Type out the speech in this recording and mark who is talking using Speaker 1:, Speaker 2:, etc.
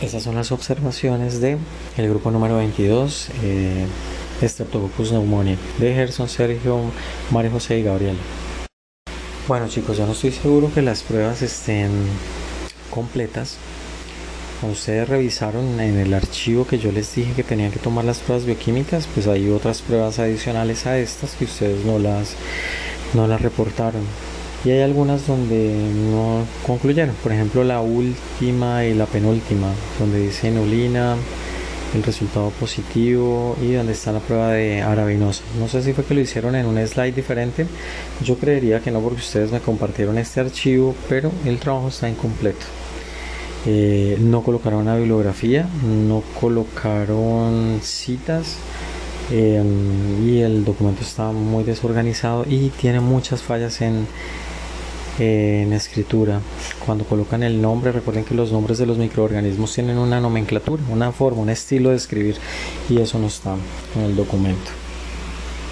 Speaker 1: Esas son las observaciones de el grupo número 22, eh, Streptococcus pneumoniae, de Gerson, Sergio, María José y Gabriel. Bueno chicos, yo no estoy seguro que las pruebas estén completas. ustedes revisaron en el archivo que yo les dije que tenían que tomar las pruebas bioquímicas, pues hay otras pruebas adicionales a estas que ustedes no las, no las reportaron y hay algunas donde no concluyeron, por ejemplo la última y la penúltima, donde dice inulina, el resultado positivo y donde está la prueba de arabinosa. No sé si fue que lo hicieron en un slide diferente, yo creería que no porque ustedes me compartieron este archivo, pero el trabajo está incompleto. Eh, no colocaron una bibliografía, no colocaron citas eh, y el documento está muy desorganizado y tiene muchas fallas en, en escritura. Cuando colocan el nombre, recuerden que los nombres de los microorganismos tienen una nomenclatura, una forma, un estilo de escribir y eso no está en el documento.